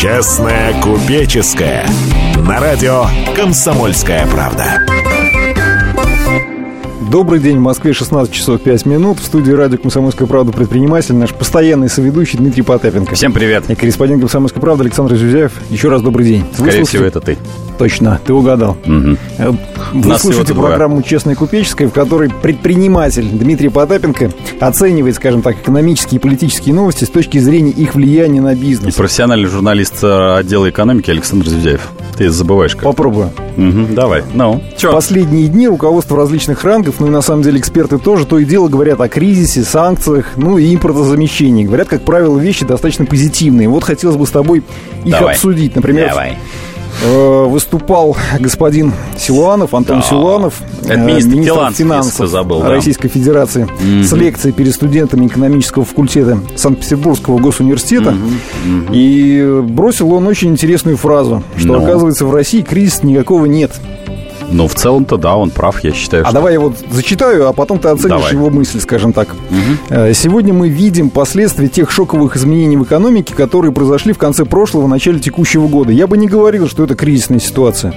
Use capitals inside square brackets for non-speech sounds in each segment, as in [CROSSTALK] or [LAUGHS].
Честная купеческая. На радио «Комсомольская правда». Добрый день, в Москве 16 часов 5 минут. В студии радио «Комсомольская правда» предприниматель, наш постоянный соведущий Дмитрий Потапенко. Всем привет. И корреспондент «Комсомольской правды» Александр Зюзяев. Еще раз добрый день. Скорее всего, это ты. Точно, ты угадал. Угу. Вы Нас слушаете программу «Честная купеческая», в которой предприниматель Дмитрий Потапенко оценивает, скажем так, экономические и политические новости с точки зрения их влияния на И бизнес. профессиональный журналист э, отдела экономики Александр Зюзяев. Ты забываешь как. Попробую. Мгм, давай. Ну, В чё? последние дни руководство различных рангов, ну и на самом деле эксперты тоже, то и дело говорят о кризисе, санкциях, ну и импортозамещении. Говорят, как правило, вещи достаточно позитивные. Вот хотелось бы с тобой их Давай. обсудить. Например, Давай. Э, выступал господин Силуанов, Антон Да. Силуанов, э, министр министр финансов забыл, да. Российской Федерации, с лекцией перед студентами экономического факультета Санкт-Петербургского госуниверситета. И бросил он очень интересную фразу, что, Ну. оказывается, в России кризиса никакого нет. Ну, в целом-то да, он прав, я считаю. А что- давай я вот зачитаю, а потом ты оценишь Давай. его мысли, скажем так. Э, Сегодня мы видим последствия тех шоковых изменений в экономике, которые произошли в конце прошлого, начале текущего года. Я бы не говорил, что это кризисная ситуация.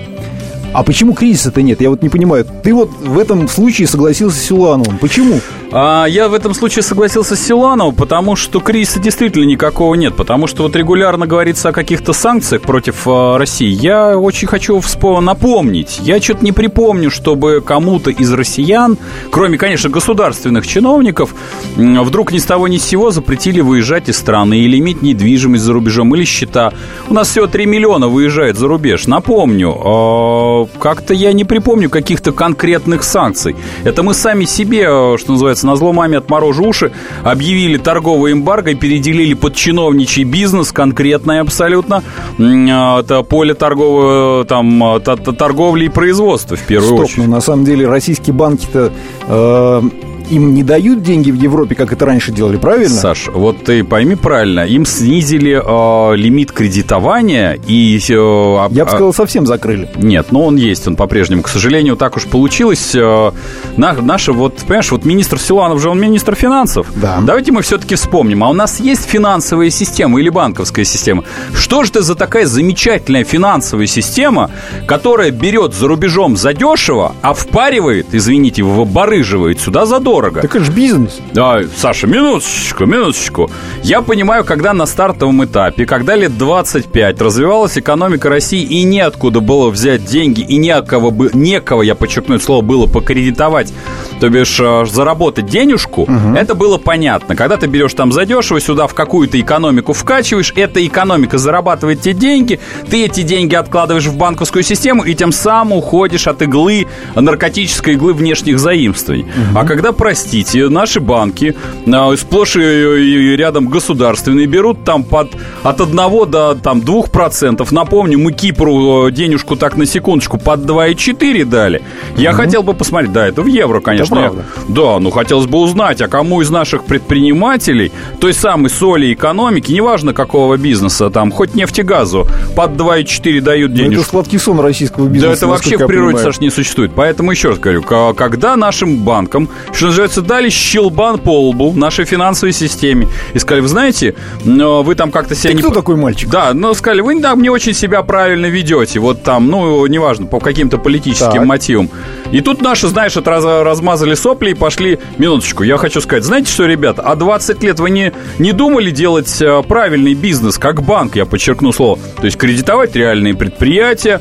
А почему кризиса-то нет? Я вот не понимаю. Ты вот в этом случае согласился с Силуановым. Почему? А, я в этом случае согласился с Силановым, потому что кризиса действительно никакого нет. Потому что вот регулярно говорится о каких-то санкциях против э, России. Я очень хочу вспо- напомнить. Я что-то не припомню, чтобы кому-то из россиян, кроме, конечно, государственных чиновников, вдруг ни с того ни с сего запретили выезжать из страны или иметь недвижимость за рубежом или счета. У нас всего 3 миллиона выезжает за рубеж. Напомню, э, как-то я не припомню каких-то конкретных санкций. Это мы сами себе, э, что называется, на зло маме отморожу уши, объявили торговое эмбарго и переделили под чиновничий бизнес, конкретное абсолютно, э, это поле торгового, там, та- та- торговли и производства в первую Стоп, очередь. ну на самом деле российские банки-то э, им не дают деньги в Европе, как это раньше делали, правильно? Саш, вот ты пойми правильно, им снизили э, лимит кредитования и... э, Я бы сказал, совсем закрыли. Нет, но он есть, он по-прежнему. К сожалению, так уж получилось. э, на- Наша, вот, понимаешь, вот министр Силуанов же, он министр финансов. Да. Давайте мы все-таки вспомним. А у нас есть финансовая система или банковская система? Что же это за такая замечательная финансовая система, которая берет за рубежом задешево, а впаривает, извините, барыживает сюда задорого? Так это же бизнес. Да, Саша, минуточку, минуточку. Я понимаю, когда на стартовом этапе, когда лет 25 развивалась экономика России и неоткуда было взять деньги, и некого, бы, некого я подчеркну это слово, было покредитовать, то бишь э, заработать денежку, это было понятно. Когда ты берешь там задешево, сюда в какую-то экономику вкачиваешь, эта экономика зарабатывает те деньги, ты эти деньги откладываешь в банковскую систему и тем самым уходишь от иглы, наркотической иглы внешних заимствований. А когда, простите, наши банки, а, сплошь и, рядом государственные, берут там под, от 1 до там, 2%. Напомню, мы Кипру денежку так на секундочку под 2,4 дали. Я хотел бы посмотреть, да, это в евро, конечно. правда. Я- да, ну хотелось бы узнать, а кому из наших предпринимателей, той самой соли экономики, неважно какого бизнеса, там, хоть нефтегазу, под 2,4 дают Ну, это денежку. сладкий сон российского бизнеса. Да это вообще в природе. Саш, не существует. Поэтому еще раз говорю, когда нашим банкам, что называется, дали щелбан по лбу нашей финансовой системе и сказали, вы знаете, но вы там как-то себя Ты не... кто такой мальчик? Да, ну сказали, вы да, не очень себя правильно ведете, вот там, ну, неважно, по каким-то политическим Так. мотивам. И тут наши, знаешь, это раз- размазали сопли и пошли... Минуточку, я хочу сказать, знаете что, ребята, а 20 лет вы не, не думали делать э, правильный бизнес, как банк, я подчеркну слово, то есть кредитовать реальные предприятия,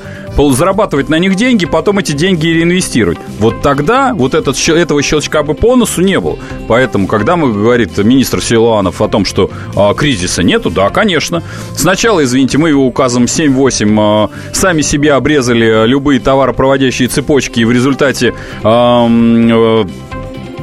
зарабатывать на них деньги, потом эти деньги реинвестировать. Вот тогда вот этот, этого щелчка бы по носу не было. Поэтому, когда мы, говорит министр Силуанов о том, что а, кризиса нету, да, конечно. Сначала, извините, мы его указом 7-8 а, сами себе обрезали любые товаропроводящие цепочки, и в результате ам, э,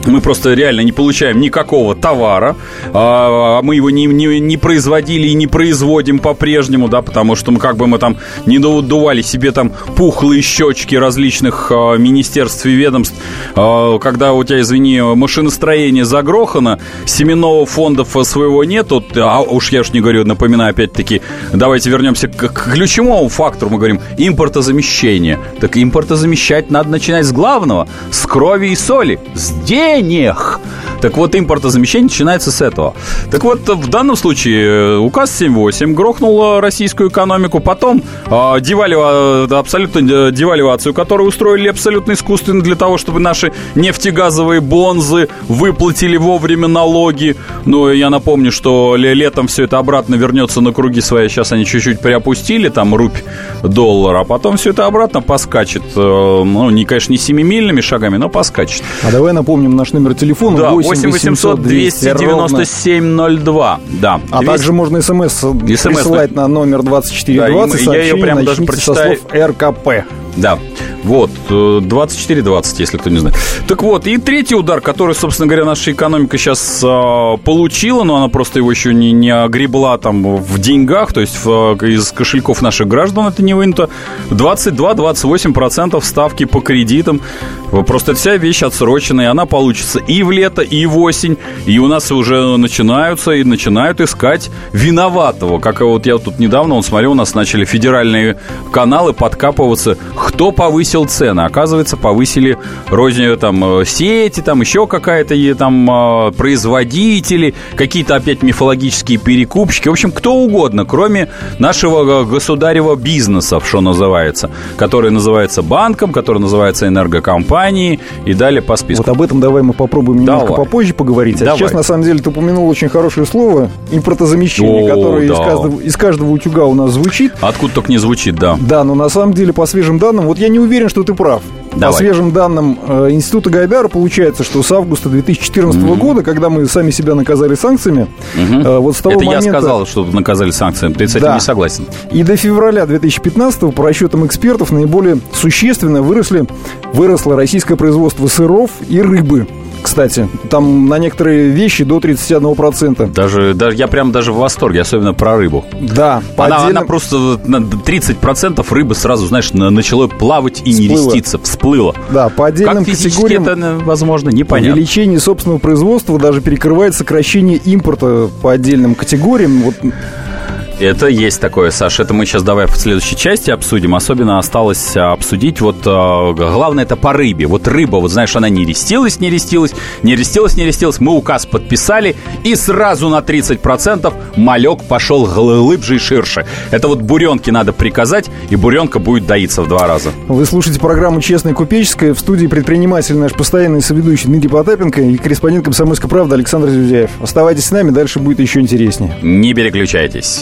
мы просто реально не получаем никакого товара, а, мы его не, не, не производили и не производим по-прежнему, да, потому что мы как бы мы там не дували себе там пухлые щечки различных а, министерств и ведомств, А, когда у тебя, извини, машиностроение загрохано, семенного фонда своего нету, а уж я уж не говорю, напоминаю опять-таки, давайте вернемся к, к ключевому фактору, мы говорим импортозамещение. Так импортозамещать надо начинать с главного, с крови и соли, с денег. Так вот, импортозамещение начинается с этого. Так вот, в данном случае э, указ 7.8 грохнул российскую экономику, потом э, абсолютно э, девальвацию, которую устроили абсолютно искусственно для того, чтобы наши нефтегазовые бонзы выплатили вовремя налоги. Ну, я напомню, что летом все это обратно вернется на круги свои. Сейчас они чуть-чуть приопустили, там, рубь доллар, а потом все это обратно поскачет. Э, ну, не, конечно, не семимильными шагами, но поскачет. А давай напомним наш номер телефона. Да, 8 800 297 02. Да. А 200... также можно смс, смс присылать на номер 2420. Да, я ее прямо даже прочитаю. со слов РКП. Да, вот, 24-20, э, если кто не знает. Так вот, и третий удар, который, собственно говоря, наша экономика сейчас э, получила, но она просто его еще не, не огребла там в деньгах, то есть в, из кошельков наших граждан это не вынято. 22-28% ставки по кредитам. Просто вся вещь отсроченная, она получится и в лето, и в осень. И у нас уже начинаются и начинают искать виноватого. Как вот я тут недавно, он смотрел, у нас начали федеральные каналы подкапываться кто повысил цены? Оказывается, повысили рознью там э, сети, там еще какая-то там э, производители, какие-то опять мифологические перекупщики. В общем, кто угодно, кроме нашего э, государева бизнеса, что называется, который называется банком, который называется энергокомпанией и далее по списку. Вот об этом давай мы попробуем немножко давай. попозже поговорить. А давай. сейчас, на самом деле, ты упомянул очень хорошее слово импортозамещение, О, которое да. из, каждого, из каждого утюга у нас звучит. Откуда только не звучит, да. Да, но на самом деле, по свежим данным, данным, вот я не уверен, что ты прав. Давай. По свежим данным э, Института Гайдара получается, что с августа 2014 mm-hmm. года, когда мы сами себя наказали санкциями, mm-hmm. э, вот с того Это момента... я сказал, что наказали санкциями, ты с этим да. не согласен. И до февраля 2015 по расчетам экспертов, наиболее существенно выросли, выросло российское производство сыров и рыбы кстати. Там на некоторые вещи до 31%. Даже, даже я прям даже в восторге, особенно про рыбу. Да. Она, отдельным... она просто на 30% рыбы сразу, знаешь, начало плавать и всплыло. нереститься, всплыло. Да, по отдельным как категориям... это возможно, непонятно. Увеличение собственного производства даже перекрывает сокращение импорта по отдельным категориям. Вот это есть такое, Саша. Это мы сейчас давай в следующей части обсудим. Особенно осталось а, обсудить вот а, главное это по рыбе. Вот рыба, вот знаешь, она не рестилась, не рестилась, не рестилась, не рестилась. Мы указ подписали и сразу на 30% малек пошел глыбже и ширше. Это вот буренке надо приказать, и буренка будет доиться в два раза. Вы слушаете программу «Честная купеческая». В студии предприниматель наш постоянный соведущий Дмитрий Потапенко и корреспондент «Комсомольской правды» Александр Зюзяев. Оставайтесь с нами, дальше будет еще интереснее. Не переключайтесь.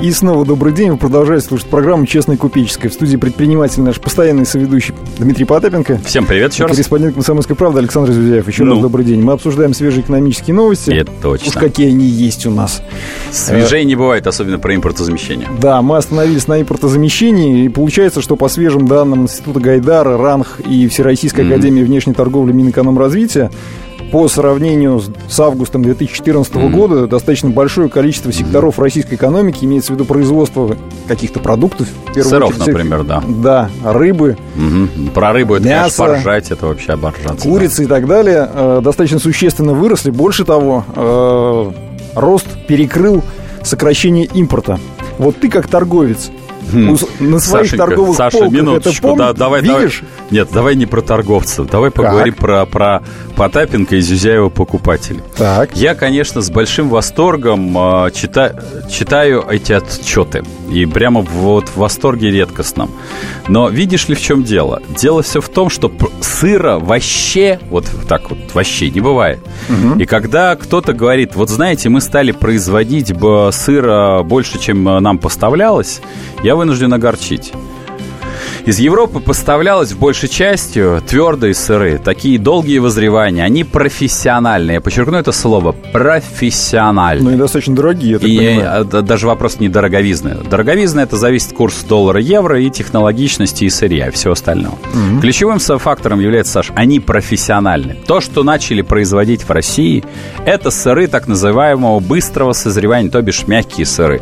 И снова добрый день. Вы продолжаете слушать программу «Честная купеческая». В студии предприниматель наш постоянный соведущий Дмитрий Потапенко. Всем привет еще раз. Корреспондент «Комсомольской правды» Александр Зюзяев. Еще ну. раз добрый день. Мы обсуждаем свежие экономические новости. Это точно. Уж какие они есть у нас. Свежей не бывает, особенно про импортозамещение. Да, мы остановились на импортозамещении. И получается, что по свежим данным Института Гайдара, РАНХ и Всероссийской mm-hmm. Академии внешней торговли Минэкономразвития по сравнению с августом 2014 mm-hmm. года достаточно большое количество секторов mm-hmm. российской экономики, имеется в виду производство каких-то продуктов. Сыров, очередь, например, да. Да, рыбы. Mm-hmm. Про рыбу это, мясо, конечно, поржать, это вообще оборжаться. Курицы да. и так далее э, достаточно существенно выросли. Больше того, э, рост перекрыл сокращение импорта. Вот ты как торговец, на своих Сашенька, торговых Саша, полках минуточку, это да, давай, видишь? Давай, нет, давай не про торговцев, давай поговорим про, про Потапенко и Зюзяева покупателей. Так. Я, конечно, с большим восторгом э, чита, читаю эти отчеты. И прямо вот в восторге редкостном. Но видишь ли, в чем дело? Дело все в том, что сыра вообще, вот так вот вообще не бывает. Угу. И когда кто-то говорит, вот знаете, мы стали производить сыра больше, чем нам поставлялось, я вынужден огорчить. Из Европы поставлялось в большей частью твердые сыры, такие долгие возревания, они профессиональные. Я подчеркну это слово профессиональные. Ну и достаточно дорогие, я так и понимаю. э, даже вопрос не дороговизны. Дороговизна это зависит курс доллара-евро и технологичности и сырья, и всего остального. Мгм. Ключевым фактором является, Саш, они профессиональны. То, что начали производить в России, это сыры так называемого быстрого созревания, то бишь мягкие сыры.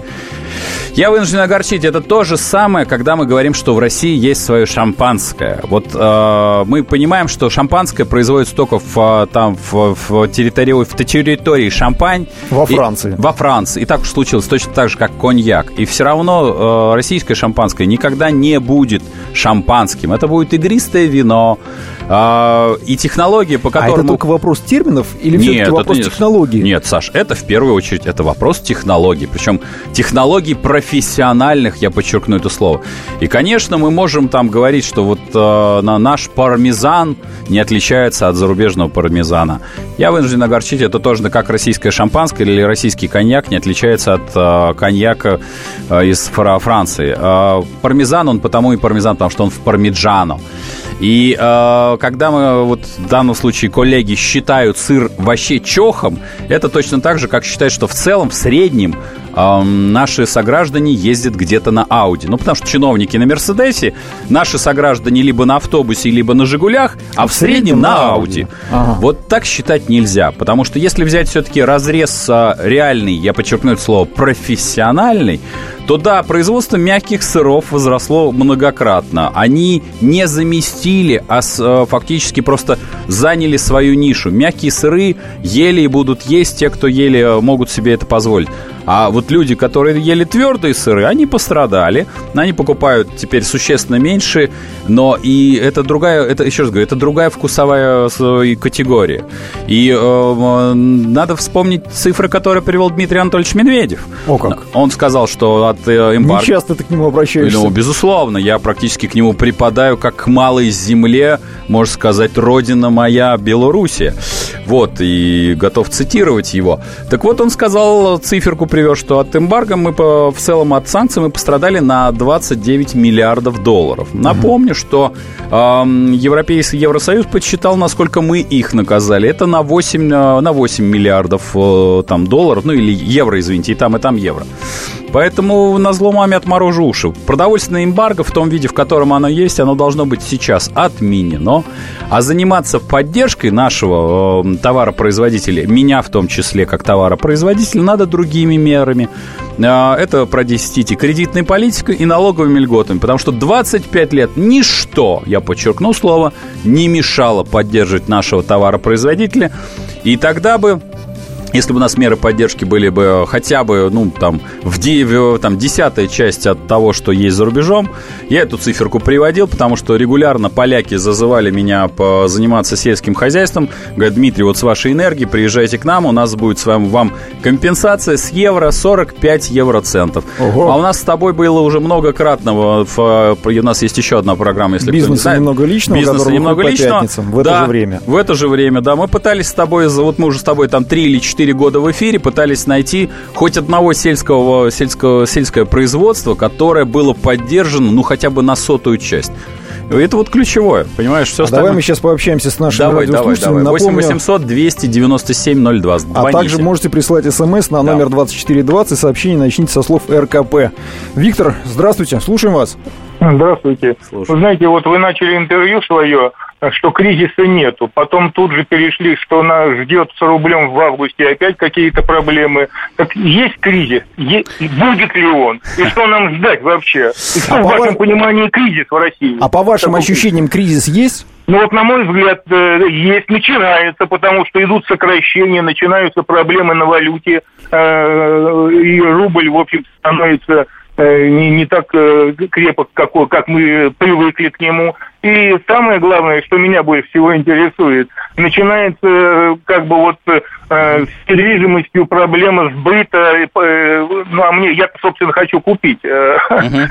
Я вынужден огорчить. Это то же самое, когда мы говорим, что в России есть свое шампанское. Вот э, мы понимаем, что шампанское производится только в, э, там, в, в территории, в территории Шампань. Во И- Франции. во Франции. И так уж случилось, точно так же, как коньяк. И все равно э, российское шампанское никогда не будет шампанским. Это будет игристое вино. Э, и технологии, по А которым... это мы- только вопрос терминов или нет, все-таки это вопрос не- технологии? Нет, Саш, это в первую очередь это вопрос технологий. Причем технологий профессиональных, я подчеркну это слово. И, конечно, мы можем там говорить, что вот э, на наш пармезан не отличается от зарубежного пармезана. Я вынужден огорчить, это тоже как российское шампанское или российский коньяк не отличается от э, коньяка э, из Фра- Франции. Э, пармезан, он потому и пармезан, потому что он в пармиджано. И э, когда мы, вот в данном случае, коллеги считают сыр вообще чохом, это точно так же, как считать, что в целом, в среднем, наши сограждане ездят где-то на Ауди. Ну, потому что чиновники на Мерседесе, наши сограждане либо на автобусе, либо на Жигулях, а в среднем на Ауди. Ага. Вот так считать нельзя, потому что если взять все-таки разрез а, реальный, я подчеркну это слово, профессиональный, то да, производство мягких сыров возросло многократно. Они не заместили, а э, фактически просто заняли свою нишу. Мягкие сыры ели и будут есть те, кто ели, э, могут себе это позволить. А вот люди, которые ели твердые сыры, они пострадали. Они покупают теперь существенно меньше, но и это другая, это еще раз говорю, это другая вкусовая категория. И э, надо вспомнить цифры, которые привел Дмитрий Анатольевич Медведев. О как. Он сказал, что от э, Не эмбарго... часто ты к нему обращаешься. Ну, безусловно, я практически к нему припадаю, как к малой земле, можно сказать, родина моя Белоруссия. Вот, и готов цитировать его. Так вот, он сказал, циферку привез, что от эмбарго мы по, в целом от санкций мы пострадали на 29 миллиардов долларов. Напомню, что эм, Европейский Евросоюз подсчитал, насколько мы их наказали. Это на 8, э, на 8 миллиардов э, там, долларов, ну или евро, извините, и там, и там евро. Поэтому на зло маме отморожу уши. Продовольственное эмбарго в том виде, в котором оно есть, оно должно быть сейчас отменено. А заниматься поддержкой нашего э, товаропроизводителя, меня в том числе как товаропроизводителя, надо другими мерами. Э, это продесятите кредитной политикой и налоговыми льготами. Потому что 25 лет ничто, я подчеркну слово, не мешало поддерживать нашего товаропроизводителя. И тогда бы если бы у нас меры поддержки были бы хотя бы, ну, там, в де- в, там, десятая часть от того, что есть за рубежом, я эту циферку приводил, потому что регулярно поляки зазывали меня по- заниматься сельским хозяйством. Говорят, Дмитрий, вот с вашей энергией приезжайте к нам, у нас будет с вами вам компенсация с евро 45 евроцентов. Ого. А у нас с тобой было уже многократного, в, у нас есть еще одна программа, если кто не Бизнеса знает. немного личного, Бизнеса который немного по личного. пятницам в это Да, же время. в это же время, да. Мы пытались с тобой, вот мы уже с тобой там 3 или 4 года в эфире, пытались найти хоть одного сельского, сельского, сельское производство, которое было поддержано, ну, хотя бы на сотую часть. Это вот ключевое, понимаешь, все А давай мы сейчас пообщаемся с нашими Давай, давай, радиослушателями. давай. 8 Напомню, 800 297 02. а Звоните. также можете прислать смс на Да. номер 2420. Сообщение начните со слов РКП. Виктор, здравствуйте, слушаем вас. Здравствуйте. Слушаю. Вы знаете, вот вы начали интервью свое, что кризиса нету. Потом тут же перешли, что нас ждет с рублем в августе опять какие-то проблемы. Так есть кризис? Е- будет ли он? И что нам ждать вообще? И что А в по вашем ва- понимании кризис в России? А по вашим Такой- ощущениям кризис есть? Ну вот, на мой взгляд, э, есть, начинается, потому что идут сокращения, начинаются проблемы на валюте, э, и рубль, в общем, становится не, не так э, крепок, какой, как мы привыкли к нему. И самое главное, что меня больше всего интересует, начинается э, как бы вот э, с недвижимостью проблема сбыта. э, э, ну, а мне, я, собственно, хочу купить. э, [LAUGHS]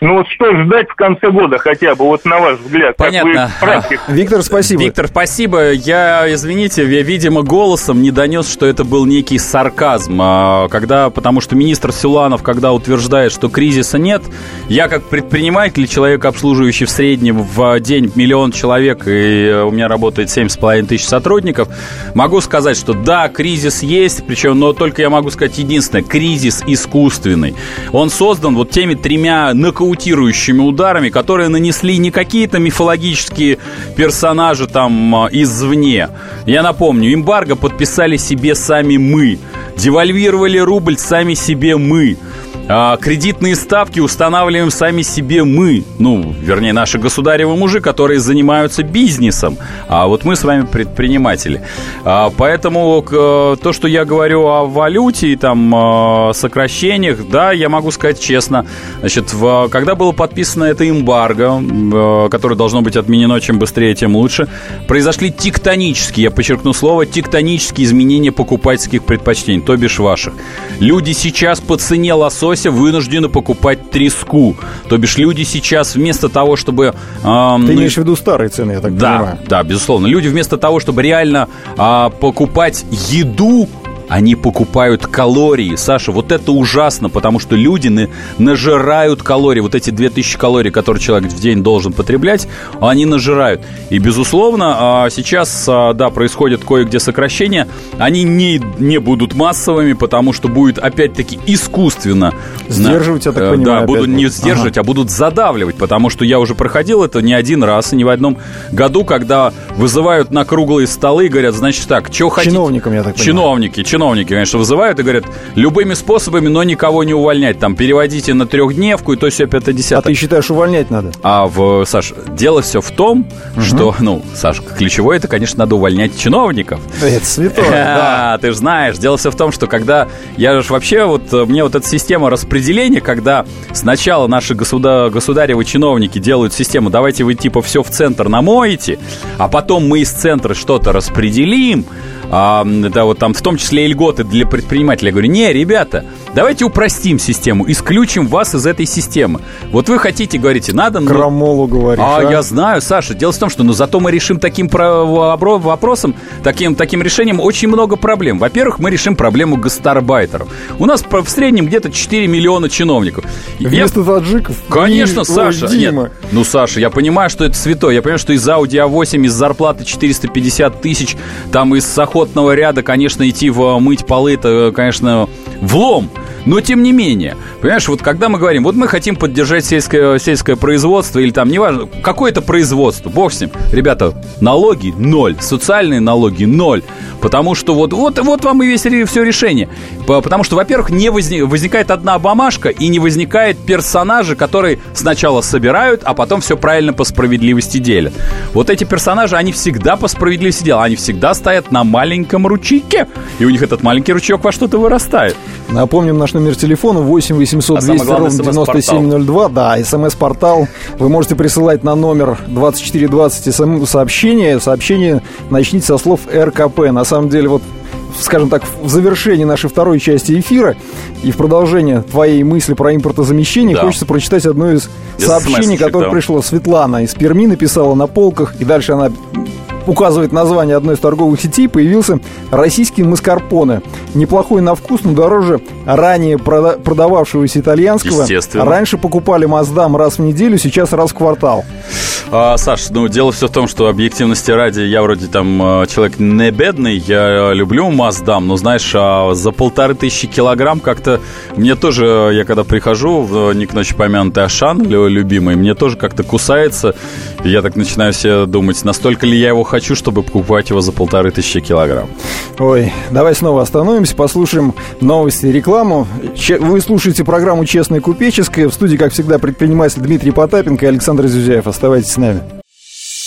Ну вот что ждать в конце года хотя бы, вот на ваш взгляд? Понятно. Как вы [LAUGHS] Виктор, спасибо. Виктор, спасибо. Я, извините, я, видимо, голосом не донес, что это был некий сарказм. А, когда, потому что министр Силанов, когда утверждает, что кризиса нет, я как предприниматель, человек, обслуживающий в среднем в день миллион человек, и у меня работает 7,5 тысяч сотрудников, могу сказать, что да, кризис есть, причем, но только я могу сказать единственное, кризис искусственный. Он создан вот теми тремя нокаутами нокаутирующими ударами, которые нанесли не какие-то мифологические персонажи там а, извне. Я напомню, эмбарго подписали себе сами мы. Девальвировали рубль сами себе мы. А, кредитные ставки устанавливаем сами себе мы, ну, вернее, наши государевы мужи, которые занимаются бизнесом, а вот мы с вами предприниматели. А, поэтому к, то, что я говорю о валюте и там а, сокращениях, да, я могу сказать честно. Значит, в, когда было подписано это эмбарго, а, которое должно быть отменено чем быстрее, тем лучше, произошли тектонические, я подчеркну слово, тектонические изменения покупательских предпочтений, то бишь ваших. Люди сейчас по цене лосося лося вынуждены покупать треску. То бишь люди сейчас вместо того, чтобы... Э, Ты ну, имеешь в виду старые цены, я так да, понимаю. Да, безусловно. Люди вместо того, чтобы реально э, покупать еду, они покупают калории. Саша, вот это ужасно, потому что люди на, нажирают калории. Вот эти 2000 калорий, которые человек в день должен потреблять, они нажирают. И, безусловно, а, сейчас, а, да, происходит кое-где сокращение. Они не, не будут массовыми, потому что будет, опять-таки, искусственно... Сдерживать, я так э, понимаю. Да, будут не сдерживать, ага. а будут задавливать, потому что я уже проходил это не один раз и не в одном году, когда вызывают на круглые столы и говорят, значит так, что хотите... Чиновникам, я так понимаю. Чиновники, чиновники, конечно, вызывают и говорят, любыми способами, но никого не увольнять. Там, переводите на трехдневку и то все пятое десятое. А ты считаешь, увольнять надо? А, в, Саш, дело все в том, угу. что, ну, Саш, ключевое, это, конечно, надо увольнять чиновников. Это святое, [LAUGHS] да. Ты же знаешь, дело все в том, что когда, я же вообще, вот, мне вот эта система распределения, когда сначала наши государ, государевы чиновники делают систему, давайте вы, типа, все в центр намоете, а потом мы из центра что-то распределим, а, да, вот там в том числе и льготы для предпринимателей. Я говорю, не, ребята, давайте упростим систему, исключим вас из этой системы. Вот вы хотите, говорите, надо... Ну... Крамолу говоришь, а, а? я знаю, Саша, дело в том, что ну, зато мы решим таким вопросом, таким, таким решением очень много проблем. Во-первых, мы решим проблему гастарбайтеров. У нас в среднем где-то 4 миллиона чиновников. Вместо я... таджиков? Конечно, Ой, Саша. Ой, Нет, ну, Саша, я понимаю, что это святое. Я понимаю, что из Audi A8, из зарплаты 450 тысяч, там из охотного ряда, конечно, идти в мыть полы, это, конечно, влом. Но тем не менее, понимаешь, вот когда мы говорим, вот мы хотим поддержать сельское, сельское производство или там, неважно, какое-то производство, бог с ним. Ребята, налоги ноль, социальные налоги ноль. Потому что вот, вот, вот вам и весь все решение. Потому что, во-первых, не возник, возникает одна бумажка и не возникает персонажи, которые сначала собирают, а потом все правильно по справедливости делят. Вот эти персонажи, они всегда по справедливости делают. Они всегда стоят на маленьком ручейке, и у них этот маленький ручеек во что-то вырастает. Напомним наш номер телефона 8 800 200 а ровно 9702. Да, смс-портал. Вы можете присылать на номер 2420 смс-сообщение. Сообщение начните со слов РКП. На самом деле, вот скажем так, в завершении нашей второй части эфира и в продолжение твоей мысли про импортозамещение да. хочется прочитать одно из Без сообщений, которое да. пришло. Светлана из Перми написала на полках, и дальше она указывает название одной из торговых сетей, появился российский маскарпоне. Неплохой на вкус, но дороже ранее прода- продававшегося итальянского. Раньше покупали Маздам раз в неделю, сейчас раз в квартал. А, Саш, ну дело все в том, что объективности ради я вроде там а, человек не бедный, я люблю Маздам, но знаешь, а за полторы тысячи килограмм как-то мне тоже, я когда прихожу в Ник Ночи помянутый Ашан, любимый, мне тоже как-то кусается, и я так начинаю себе думать, настолько ли я его хочу, чтобы покупать его за полторы тысячи килограмм. Ой, давай снова остановимся, послушаем новости и рекламу. Вы слушаете программу «Честная купеческая». В студии, как всегда, предприниматель Дмитрий Потапенко и Александр Зюзяев. Оставайтесь с нами.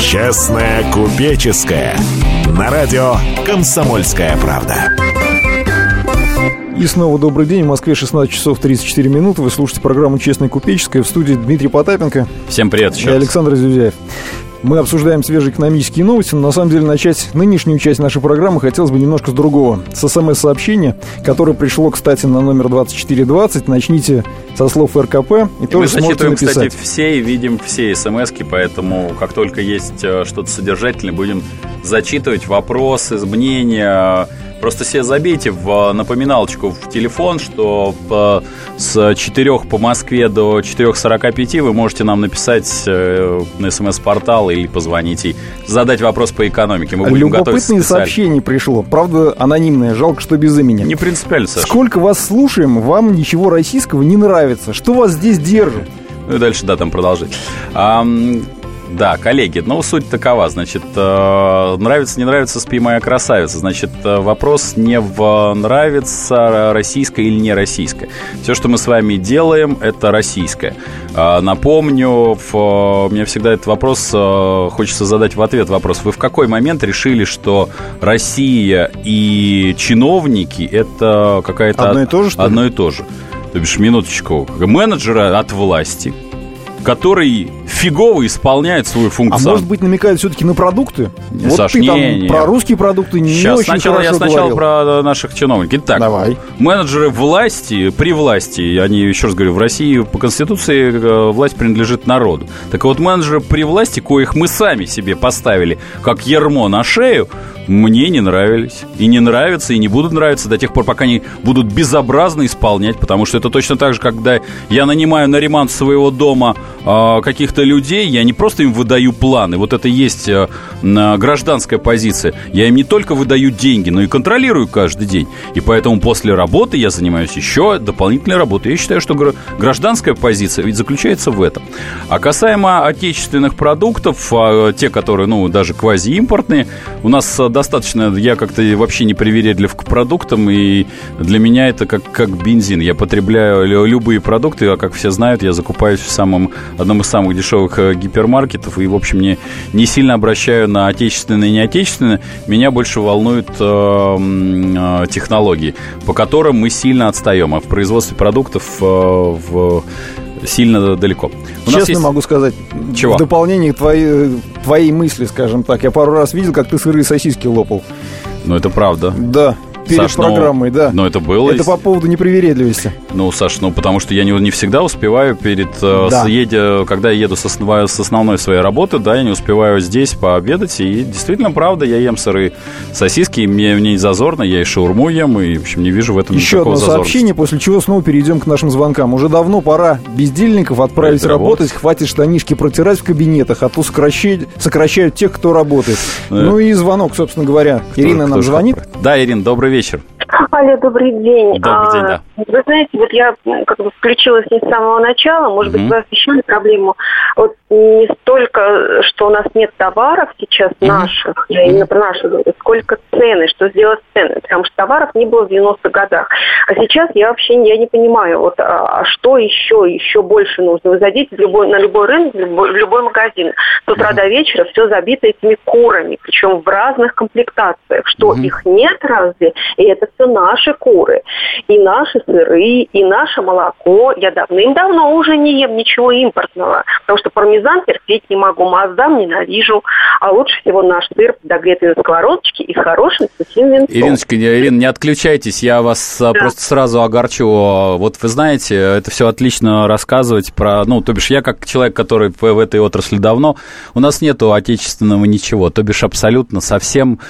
Честная купеческая. На радио «Комсомольская правда». И снова добрый день. В Москве 16 часов 34 минуты. Вы слушаете программу «Честная купеческая». В студии Дмитрий Потапенко. Всем привет И Александр Зюзяев. Мы обсуждаем свежие экономические новости, но на самом деле начать нынешнюю часть нашей программы хотелось бы немножко с другого. С СМС-сообщения, которое пришло, кстати, на номер 2420. Начните со слов РКП и, и тоже мы сможете написать. кстати, все и видим все смс поэтому как только есть э, что-то содержательное, будем зачитывать вопросы, мнения. Просто себе забейте в напоминалочку в телефон, что по, с 4 по Москве до 4.45 вы можете нам написать э, на смс-портал или позвонить и задать вопрос по экономике. Мы будем специально. сообщение пришло. Правда, анонимное. Жалко, что без имени. Не принципиально, Саша. Сколько вас слушаем, вам ничего российского не нравится. Что вас здесь держит? Ну и дальше, да, там продолжить. Ам, да, коллеги, ну, суть такова, значит, э, нравится, не нравится, спи моя красавица. Значит, э, вопрос не в нравится российское или не российское. Все, что мы с вами делаем, это российское. Э, напомню, в, мне всегда этот вопрос хочется задать в ответ вопрос. Вы в какой момент решили, что Россия и чиновники это какая-то... Одно и то же, что ли? Одно и то же. То бишь, минуточку, менеджеры от власти, который фигово исполняет свою А функцию. может быть, намекает все-таки на продукты? Не, вот Саш, ты там не, не. про русские продукты не Сейчас очень сначала хорошо я сначала говорил. про наших чиновников. Итак, Давай. менеджеры власти, при власти, они, еще раз говорю, в России по Конституции э, власть принадлежит народу. Так вот, менеджеры при власти, коих мы сами себе поставили, как ермо на шею, мне не нравились. И не нравятся, и не будут нравиться до тех пор, пока они будут безобразно исполнять, потому что это точно так же, когда я нанимаю на ремонт своего дома э, каких-то людей, я не просто им выдаю планы, вот это есть э, гражданская позиция. Я им не только выдаю деньги, но и контролирую каждый день. И поэтому после работы я занимаюсь еще дополнительной работой. Я считаю, что гра- гражданская позиция ведь заключается в этом. А касаемо отечественных продуктов, а, те, которые, ну, даже квазиимпортные, у нас а, достаточно, я как-то вообще не привередлив к продуктам, и для меня это как, как бензин. Я потребляю лю- любые продукты, а как все знают, я закупаюсь в самом, одном из самых дешевых э, гипермаркетов, и, в общем, не, не сильно обращаю на отечественные и неотечественные. Меня больше волнуют э, э, технологии, по которым мы сильно отстаем, а в производстве продуктов э, в сильно далеко. У Честно есть- могу сказать, Чего? в дополнение к твоей, твоей мысли, скажем так, я пару раз видел, как ты сырые сосиски лопал. Ну, это правда. Да, перед Саш, ну, программой, да. Но это было. Это по поводу непривередливости. Ну, Саш, ну потому что я не, не всегда успеваю перед э, Да. с- едя- когда я еду с, основной, с основной своей работы, да, я не успеваю здесь пообедать. И действительно, правда, я ем сырые сосиски, и мне, мне не зазорно, я и шаурму ем, и, в общем, не вижу в этом Еще никакого одно зазорности. сообщение, после чего снова перейдем к нашим звонкам. Уже давно пора бездельников отправить Отправить работать. работать, хватит штанишки протирать в кабинетах, а то сокращают, сокращают тех, кто работает. Э. Ну и звонок, собственно говоря. Кто- Ирина кто нам звонит. Да, Ирина, добрый вечер вечер. [LAUGHS] Алло, добрый день. Добрый день, да. Вы знаете, вот я м, как бы включилась не с самого начала, может быть, Мгм. вы освещали проблему. Вот не столько, что у нас нет товаров сейчас наших, я именно про наши говорю, сколько цены, что сделать с ценами, потому что товаров не было в 90-х годах. А сейчас я вообще не- я не понимаю, вот, а, а что еще, еще больше нужно. Вы зайдите в любой, на любой рынок, в любой, в любой магазин, с утра до вечера все забито этими курами, причем в разных комплектациях, что их нет разве, и это все наши куры, и наши сыры, и наше молоко. Я давным-давно уже не ем ничего импортного, потому что пармезан терпеть не могу, маздам ненавижу, а лучше всего наш сыр, подогретый на сковородочке и с хорошим сухим винцом. Ириночка, Ирина, не отключайтесь, я вас а, просто сразу огорчу. Вот вы знаете, это все отлично рассказывать про... Ну, то бишь, я как человек, который в, этой отрасли давно, у нас нету отечественного ничего, то бишь абсолютно совсем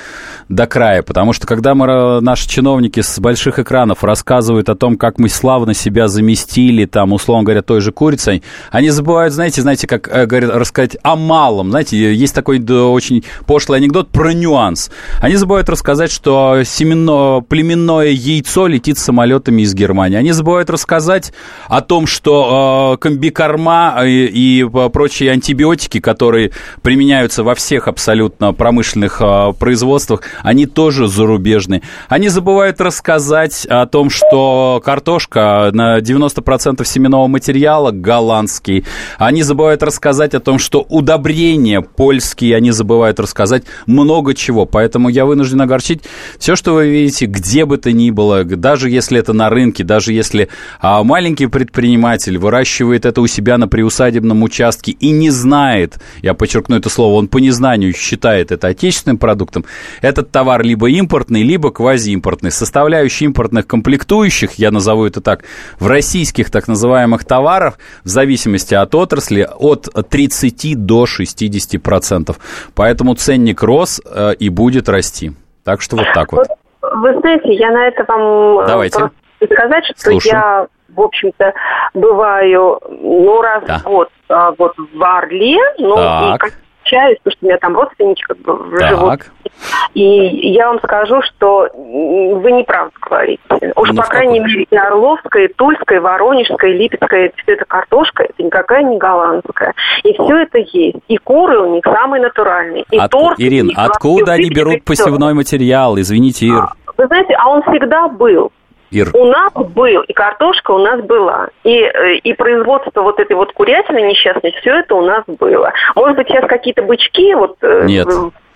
до края, потому что когда мы, наши чиновники с больших экранов рассказывают о том, как мы славно себя заместили, там, условно говоря, той же курицей, они забывают, знаете, знаете, как э, говорят, рассказать о малом, знаете, есть такой да, очень пошлый анекдот про нюанс. Они забывают рассказать, что семенно, племенное яйцо летит самолетами из Германии. Они забывают рассказать о том, что э, комбикорма и, и э, прочие антибиотики, которые применяются во всех абсолютно промышленных э, производствах, они тоже зарубежные. Они забывают рассказать о том, что картошка на 90% семенного материала голландский. Они забывают рассказать о том, что удобрения польские. Они забывают рассказать много чего. Поэтому я вынужден огорчить все, что вы видите, где бы то ни было, даже если это на рынке, даже если а, маленький предприниматель выращивает это у себя на приусадебном участке и не знает, я подчеркну это слово, он по незнанию считает это отечественным продуктом, этот товар либо импортный, либо квазиимпортный. Составляющие импортных комплектующих, я назову это так, в российских так называемых товарах, в зависимости от отрасли, от 30 до 60 процентов. Поэтому ценник рос э, и будет расти. Так что вот так вот. Вы знаете, я на это вам э, Давайте. сказать, что Слушаю. я, в общем-то, бываю, ну, раз Да. в год а, вот в Орле, ну, Так. и общаюсь, потому что у меня там родственники как бы живут. Так. И я вам скажу, что вы неправду говорите. Уж, Ну, по крайней мере, и Орловская, и Тульская, и Воронежская, и Липецкая, все это картошка, это никакая не голландская. И все это есть. И куры у них самые натуральные. И Отку- торт. Ирин, и откуда они берут посевной материал? Извините, Ир. Вы знаете, а он всегда был. Ир. У нас был, и картошка у нас была. И, э, и производство вот этой вот курятины несчастной, все это у нас было. Может быть, сейчас какие-то бычки, вот э, Нет.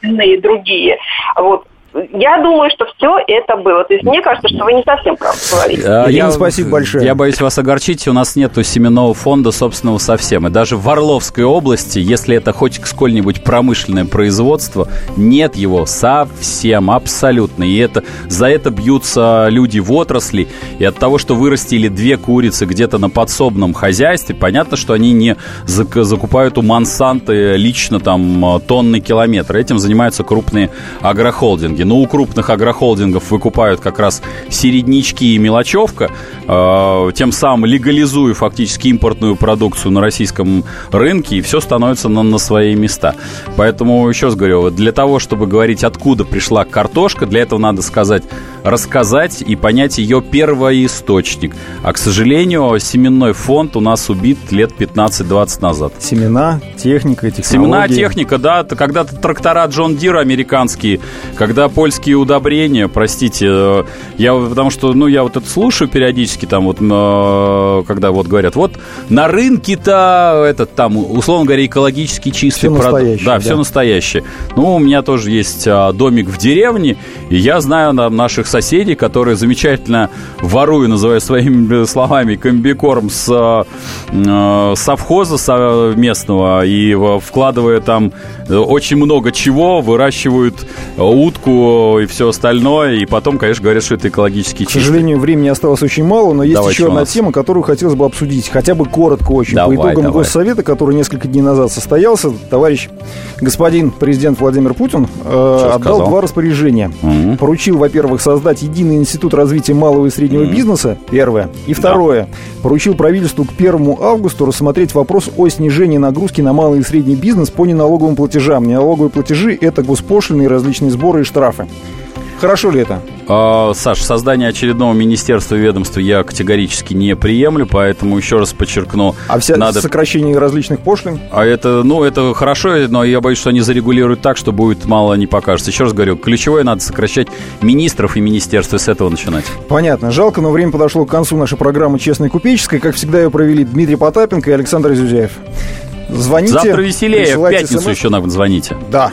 и другие. Вот. Я думаю, что все это было. То есть мне кажется, что вы не совсем правду говорите. А, Ирина, спасибо большое. Я боюсь вас огорчить, у нас нету семенного фонда собственного совсем. И даже в Орловской области, если это хоть сколь-нибудь промышленное производство, нет его совсем, абсолютно. И это, за это бьются люди в отрасли. И от того, что вырастили две курицы где-то на подсобном хозяйстве, понятно, что они не зак- закупают у Монсанты лично там тонны километра. Этим занимаются крупные агрохолдинги. Но у крупных агрохолдингов выкупают как раз середнячки и мелочевка, э, тем самым легализуя фактически импортную продукцию на российском рынке, и все становится на, на свои места. Поэтому, еще раз говорю, для того, чтобы говорить, откуда пришла картошка, для этого надо сказать, рассказать и понять ее первоисточник. А, к сожалению, семенной фонд у нас убит лет 15-20 назад. Семена, техника, технологии. Семена, техника, да, когда-то трактора Джон Дир американские, когда польские удобрения, простите, э, я потому что, ну, я вот это слушаю периодически, там вот, э, когда вот говорят, вот на рынке-то этот там, условно говоря, экологически чистый продукт. Да, да. все настоящее. Ну, у меня тоже есть а, домик в деревне, и я знаю там, наших соседей, которые замечательно воруя, называя своими словами, комбикорм с э, совхоза со- местного и вкладывая там э, очень много чего, выращивают э, и все остальное, и потом, конечно, говорят, что это экологически К чисто. сожалению, времени осталось очень мало, но есть Давайте еще одна нас. тема, которую хотелось бы обсудить, хотя бы коротко очень. Давай, По итогам давай. Госсовета, который несколько дней назад состоялся, товарищ господин президент Владимир Путин э, отдал сказал? два распоряжения. Мгм. Поручил, во-первых, создать единый институт развития малого и среднего бизнеса, первое. И второе, поручил правительству к 1 августу рассмотреть вопрос о снижении нагрузки на малый и средний бизнес по неналоговым платежам. Неналоговые платежи – это госпошлины, различные сборы и штрафы. Хорошо ли это? А, Саш, создание очередного министерства и ведомства я категорически не приемлю, поэтому еще раз подчеркну, А вся надо сокращение различных пошлин? А это, ну, это хорошо, но я боюсь, что они зарегулируют так, что будет мало не покажется. Еще раз говорю, ключевое надо сокращать министров и министерства, с этого начинать. Понятно. Жалко, но время подошло к концу нашей программы «Честная купеческая». Как всегда, ее провели Дмитрий Потапенко и Александр Зюзяев. Звоните. Завтра веселее, в пятницу смс. еще нам звоните. Да.